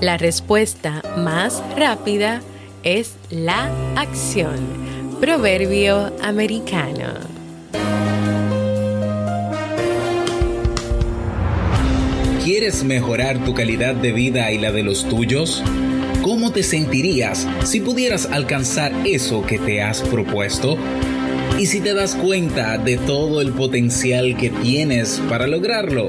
La respuesta más rápida es la acción. Proverbio americano. ¿Quieres mejorar tu calidad de vida y la de los tuyos? ¿Cómo te sentirías si pudieras alcanzar eso que te has propuesto? ¿Y si te das cuenta de todo el potencial que tienes para lograrlo?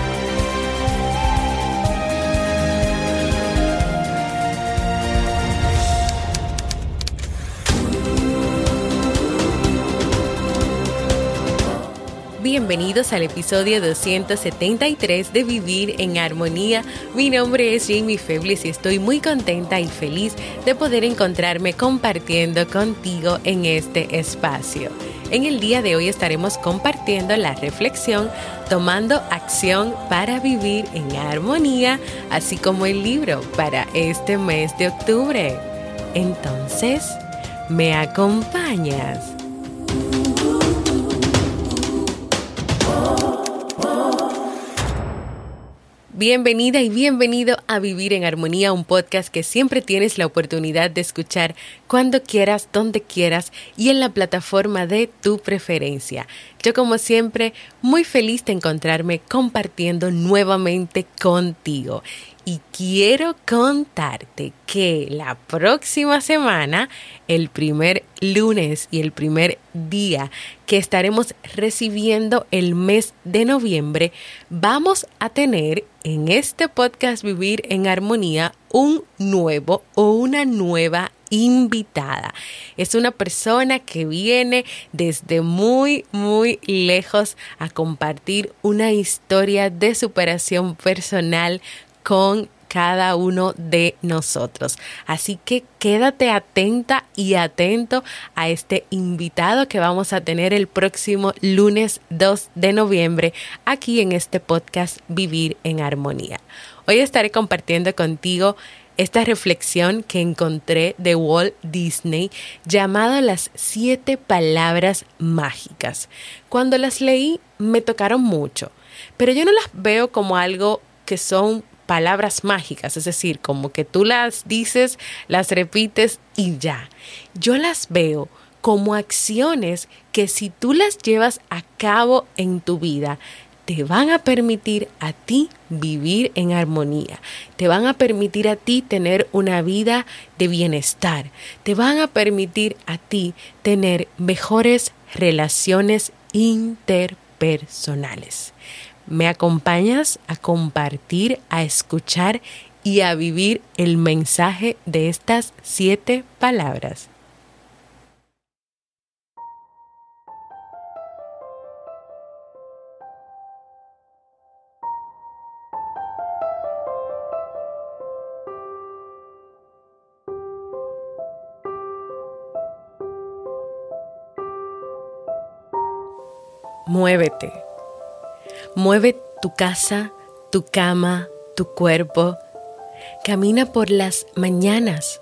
bienvenidos al episodio 273 de Vivir en Armonía. Mi nombre es Jamie Febles y estoy muy contenta y feliz de poder encontrarme compartiendo contigo en este espacio. En el día de hoy estaremos compartiendo la reflexión Tomando acción para vivir en armonía, así como el libro para este mes de octubre. Entonces, ¿me acompañas? Bienvenida y bienvenido a Vivir en Armonía, un podcast que siempre tienes la oportunidad de escuchar cuando quieras, donde quieras y en la plataforma de tu preferencia. Yo como siempre muy feliz de encontrarme compartiendo nuevamente contigo y quiero contarte que la próxima semana, el primer lunes y el primer día que estaremos recibiendo el mes de noviembre, vamos a tener en este podcast Vivir en Armonía un nuevo o una nueva invitada. Es una persona que viene desde muy, muy lejos a compartir una historia de superación personal con cada uno de nosotros. Así que quédate atenta y atento a este invitado que vamos a tener el próximo lunes 2 de noviembre aquí en este podcast Vivir en Armonía. Hoy estaré compartiendo contigo esta reflexión que encontré de Walt Disney llamada Las siete palabras mágicas. Cuando las leí me tocaron mucho, pero yo no las veo como algo que son palabras mágicas, es decir, como que tú las dices, las repites y ya. Yo las veo como acciones que si tú las llevas a cabo en tu vida, te van a permitir a ti vivir en armonía, te van a permitir a ti tener una vida de bienestar, te van a permitir a ti tener mejores relaciones interpersonales. ¿Me acompañas a compartir, a escuchar y a vivir el mensaje de estas siete palabras? Muévete Mueve tu casa, tu cama, tu cuerpo. Camina por las mañanas.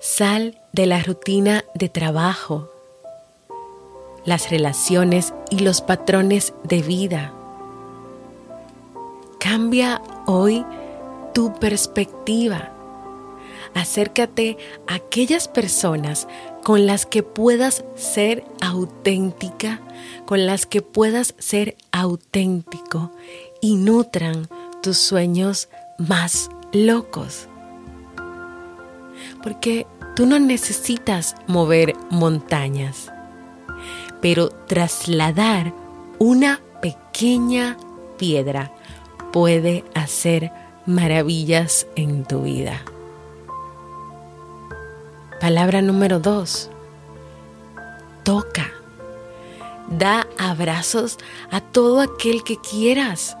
Sal de la rutina de trabajo, las relaciones y los patrones de vida. Cambia hoy tu perspectiva. Acércate a aquellas personas con las que puedas ser auténtica, con las que puedas ser auténtico y nutran tus sueños más locos. Porque tú no necesitas mover montañas, pero trasladar una pequeña piedra puede hacer maravillas en tu vida. Palabra número dos. Toca. Da abrazos a todo aquel que quieras.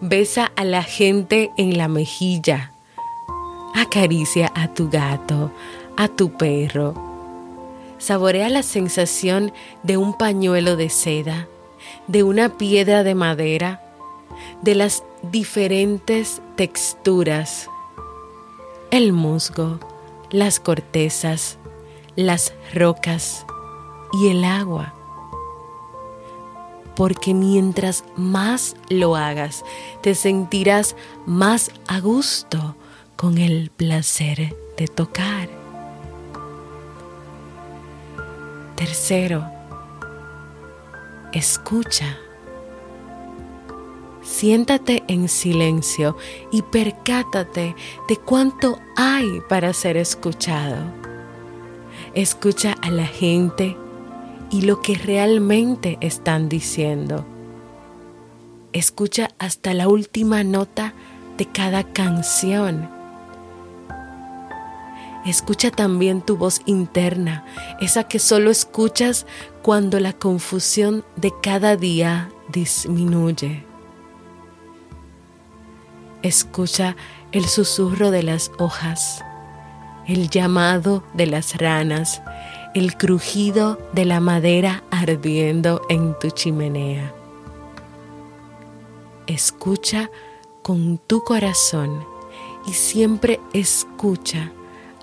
Besa a la gente en la mejilla. Acaricia a tu gato, a tu perro. Saborea la sensación de un pañuelo de seda, de una piedra de madera, de las diferentes texturas. El musgo, las cortezas, las rocas y el agua porque mientras más lo hagas, te sentirás más a gusto con el placer de tocar. Tercero, escucha. Siéntate en silencio y percátate de cuánto hay para ser escuchado. Escucha a la gente y lo que realmente están diciendo. Escucha hasta la última nota de cada canción. Escucha también tu voz interna, esa que solo escuchas cuando la confusión de cada día disminuye. Escucha el susurro de las hojas, el llamado de las ranas, el crujido de la madera ardiendo en tu chimenea. Escucha con tu corazón y siempre escucha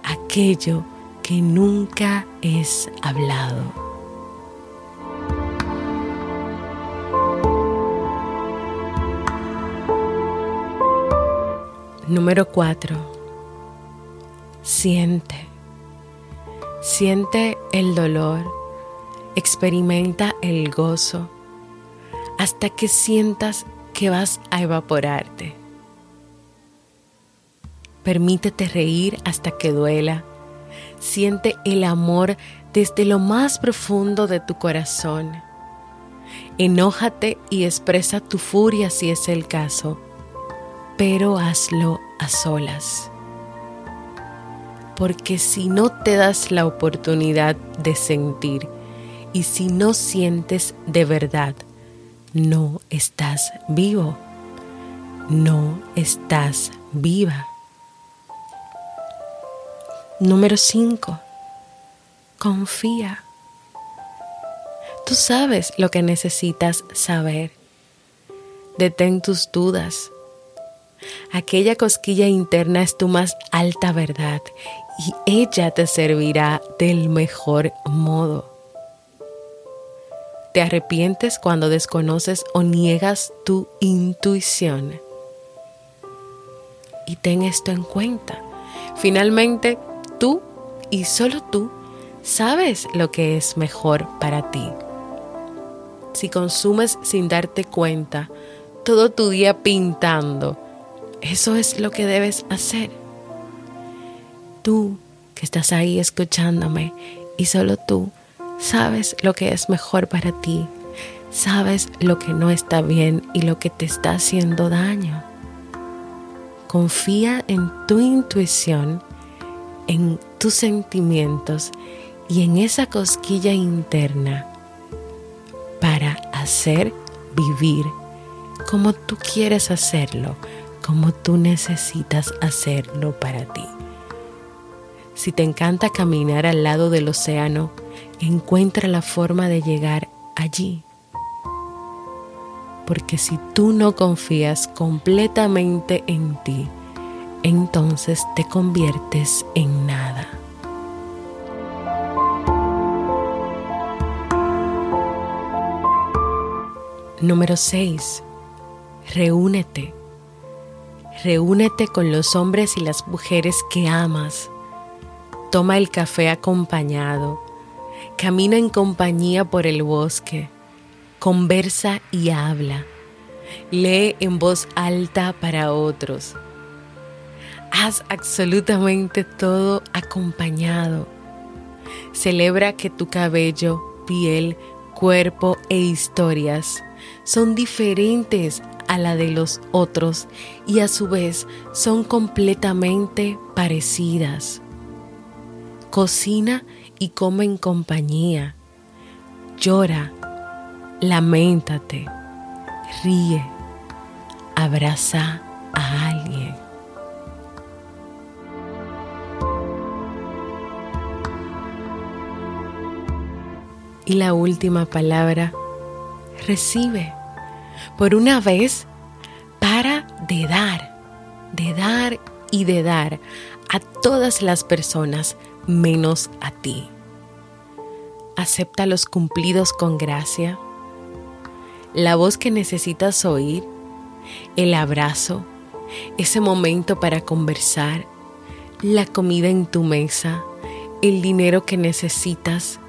aquello que nunca es hablado. Número 4. Siente. Siente el dolor, experimenta el gozo, hasta que sientas que vas a evaporarte. Permítete reír hasta que duela. Siente el amor desde lo más profundo de tu corazón. Enójate y expresa tu furia si es el caso, pero hazlo a solas porque si no te das la oportunidad de sentir y si no sientes de verdad, no estás vivo, no estás viva. Número 5. Confía. Tú sabes lo que necesitas saber. Detén tus dudas. Aquella cosquilla interna es tu más alta verdad y ella te servirá del mejor modo. Te arrepientes cuando desconoces o niegas tu intuición. Y ten esto en cuenta. Finalmente, tú y solo tú sabes lo que es mejor para ti. Si consumes sin darte cuenta todo tu día pintando, eso es lo que debes hacer tú que estás ahí escuchándome y solo tú sabes lo que es mejor para ti, sabes lo que no está bien y lo que te está haciendo daño. Confía en tu intuición, en tus sentimientos y en esa cosquilla interna para hacer vivir como tú quieres hacerlo, como tú necesitas hacerlo para ti. Si te encanta caminar al lado del océano, encuentra la forma de llegar allí. Porque si tú no confías completamente en ti, entonces te conviertes en nada. Número 6. Reúnete. Reúnete con los hombres y las mujeres que amas toma el café acompañado, camina en compañía por el bosque, conversa y habla, lee en voz alta para otros. Haz absolutamente todo acompañado. Celebra que tu cabello, piel, cuerpo e historias son diferentes a la de los otros y a su vez son completamente parecidas cocina y come en compañía, llora, lamentate, ríe, abraza a alguien. Y la última palabra, recibe. Por una vez, para de dar, de dar y de dar a todas las personas menos a ti. Acepta los cumplidos con gracia, la voz que necesitas oír, el abrazo, ese momento para conversar, la comida en tu mesa, el dinero que necesitas,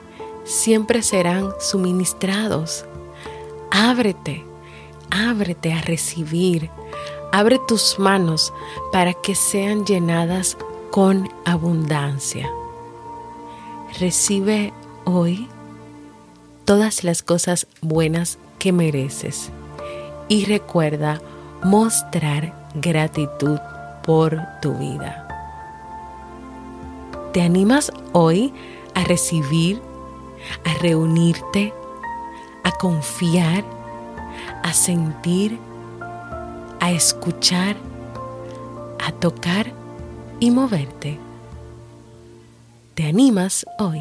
siempre serán suministrados. Ábrete, ábrete a recibir. Abre tus manos para que sean llenadas con abundancia. Recibe hoy todas las cosas buenas que mereces y recuerda mostrar gratitud por tu vida. ¿Te animas hoy a recibir a reunirte, a confiar, a sentir, a escuchar, a tocar y moverte. ¿Te animas hoy?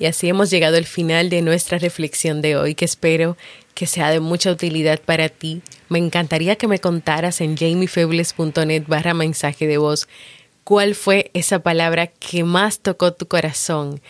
Y así hemos llegado al final de nuestra reflexión de hoy, que espero que sea de mucha utilidad para ti. Me encantaría que me contaras en jamiefebles.net barra mensaje de voz cuál fue esa palabra que más tocó tu corazón,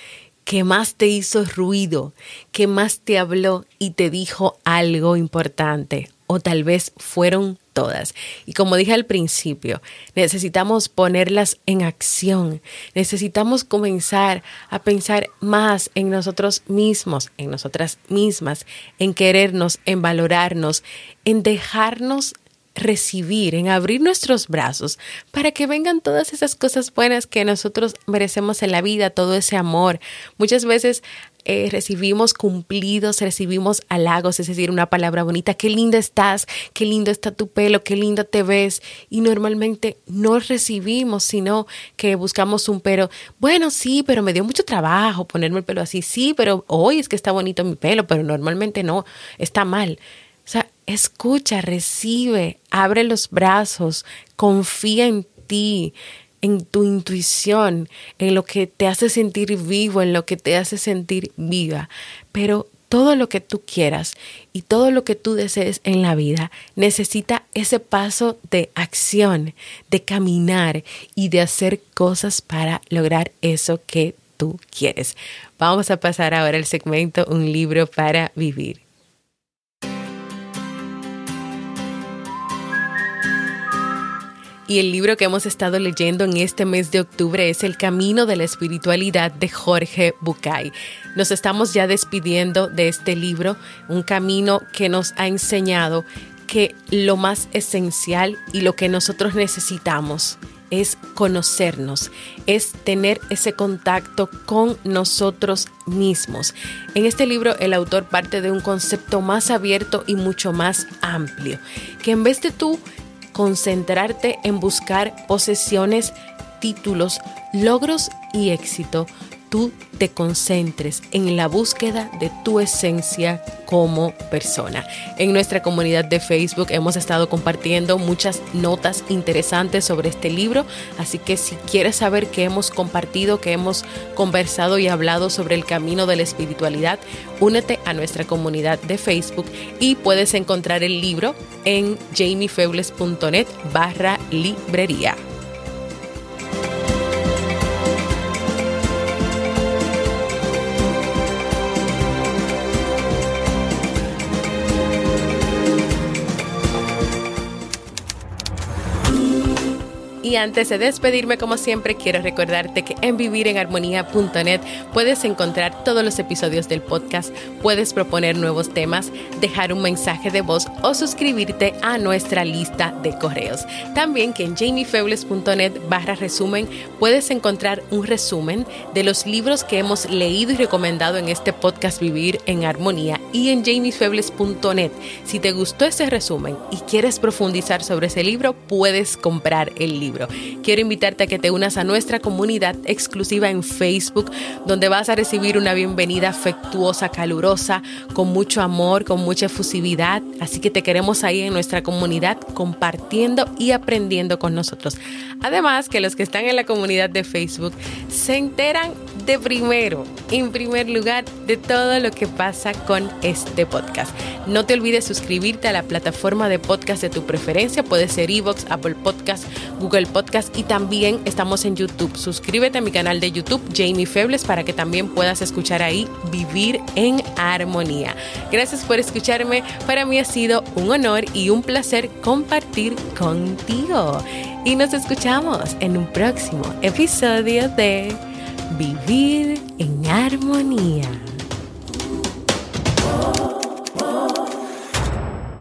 que más te hizo ruido, que más te habló y te dijo algo importante o tal vez fueron todas. Y como dije al principio, necesitamos ponerlas en acción, necesitamos comenzar a pensar más en nosotros mismos, en nosotras mismas, en querernos, en valorarnos, en dejarnos recibir, en abrir nuestros brazos para que vengan todas esas cosas buenas que nosotros merecemos en la vida, todo ese amor. Muchas veces eh, recibimos cumplidos, recibimos halagos, es decir, una palabra bonita, qué linda estás, qué lindo está tu pelo, qué linda te ves. Y normalmente no recibimos, sino que buscamos un pero, bueno, sí, pero me dio mucho trabajo ponerme el pelo así, sí, pero hoy es que está bonito mi pelo, pero normalmente no, está mal. O sea, escucha, recibe, abre los brazos, confía en ti en tu intuición, en lo que te hace sentir vivo, en lo que te hace sentir viva. Pero todo lo que tú quieras y todo lo que tú desees en la vida necesita ese paso de acción, de caminar y de hacer cosas para lograr eso que tú quieres. Vamos a pasar ahora al segmento Un libro para vivir. Y el libro que hemos estado leyendo en este mes de octubre es El Camino de la Espiritualidad de Jorge Bucay. Nos estamos ya despidiendo de este libro, un camino que nos ha enseñado que lo más esencial y lo que nosotros necesitamos es conocernos, es tener ese contacto con nosotros mismos. En este libro el autor parte de un concepto más abierto y mucho más amplio, que en vez de tú concentrarte en buscar posesiones, títulos, logros y éxito, tú te concentres en la búsqueda de tu esencia como persona. En nuestra comunidad de Facebook hemos estado compartiendo muchas notas interesantes sobre este libro, así que si quieres saber qué hemos compartido, qué hemos conversado y hablado sobre el camino de la espiritualidad, únete a nuestra comunidad de Facebook y puedes encontrar el libro en jamiefebles.net barra librería. Y antes de despedirme, como siempre, quiero recordarte que en vivirenharmonía.net puedes encontrar todos los episodios del podcast, puedes proponer nuevos temas, dejar un mensaje de voz o suscribirte a nuestra lista de correos. También que en jamiefebles.net barra resumen puedes encontrar un resumen de los libros que hemos leído y recomendado en este podcast Vivir en Armonía y en jamiefebles.net. Si te gustó ese resumen y quieres profundizar sobre ese libro, puedes comprar el libro. Quiero invitarte a que te unas a nuestra comunidad exclusiva en Facebook, donde vas a recibir una bienvenida afectuosa, calurosa, con mucho amor, con mucha efusividad. Así que te queremos ahí en nuestra comunidad compartiendo y aprendiendo con nosotros. Además, que los que están en la comunidad de Facebook se enteran de primero, en primer lugar, de todo lo que pasa con este podcast. No te olvides suscribirte a la plataforma de podcast de tu preferencia, puede ser Evox, Apple Podcast, Google Podcast y también estamos en YouTube. Suscríbete a mi canal de YouTube, Jamie Febles, para que también puedas escuchar ahí Vivir en Armonía. Gracias por escucharme, para mí ha sido un honor y un placer compartir contigo. Y nos escuchamos en un próximo episodio de Vivir en Armonía.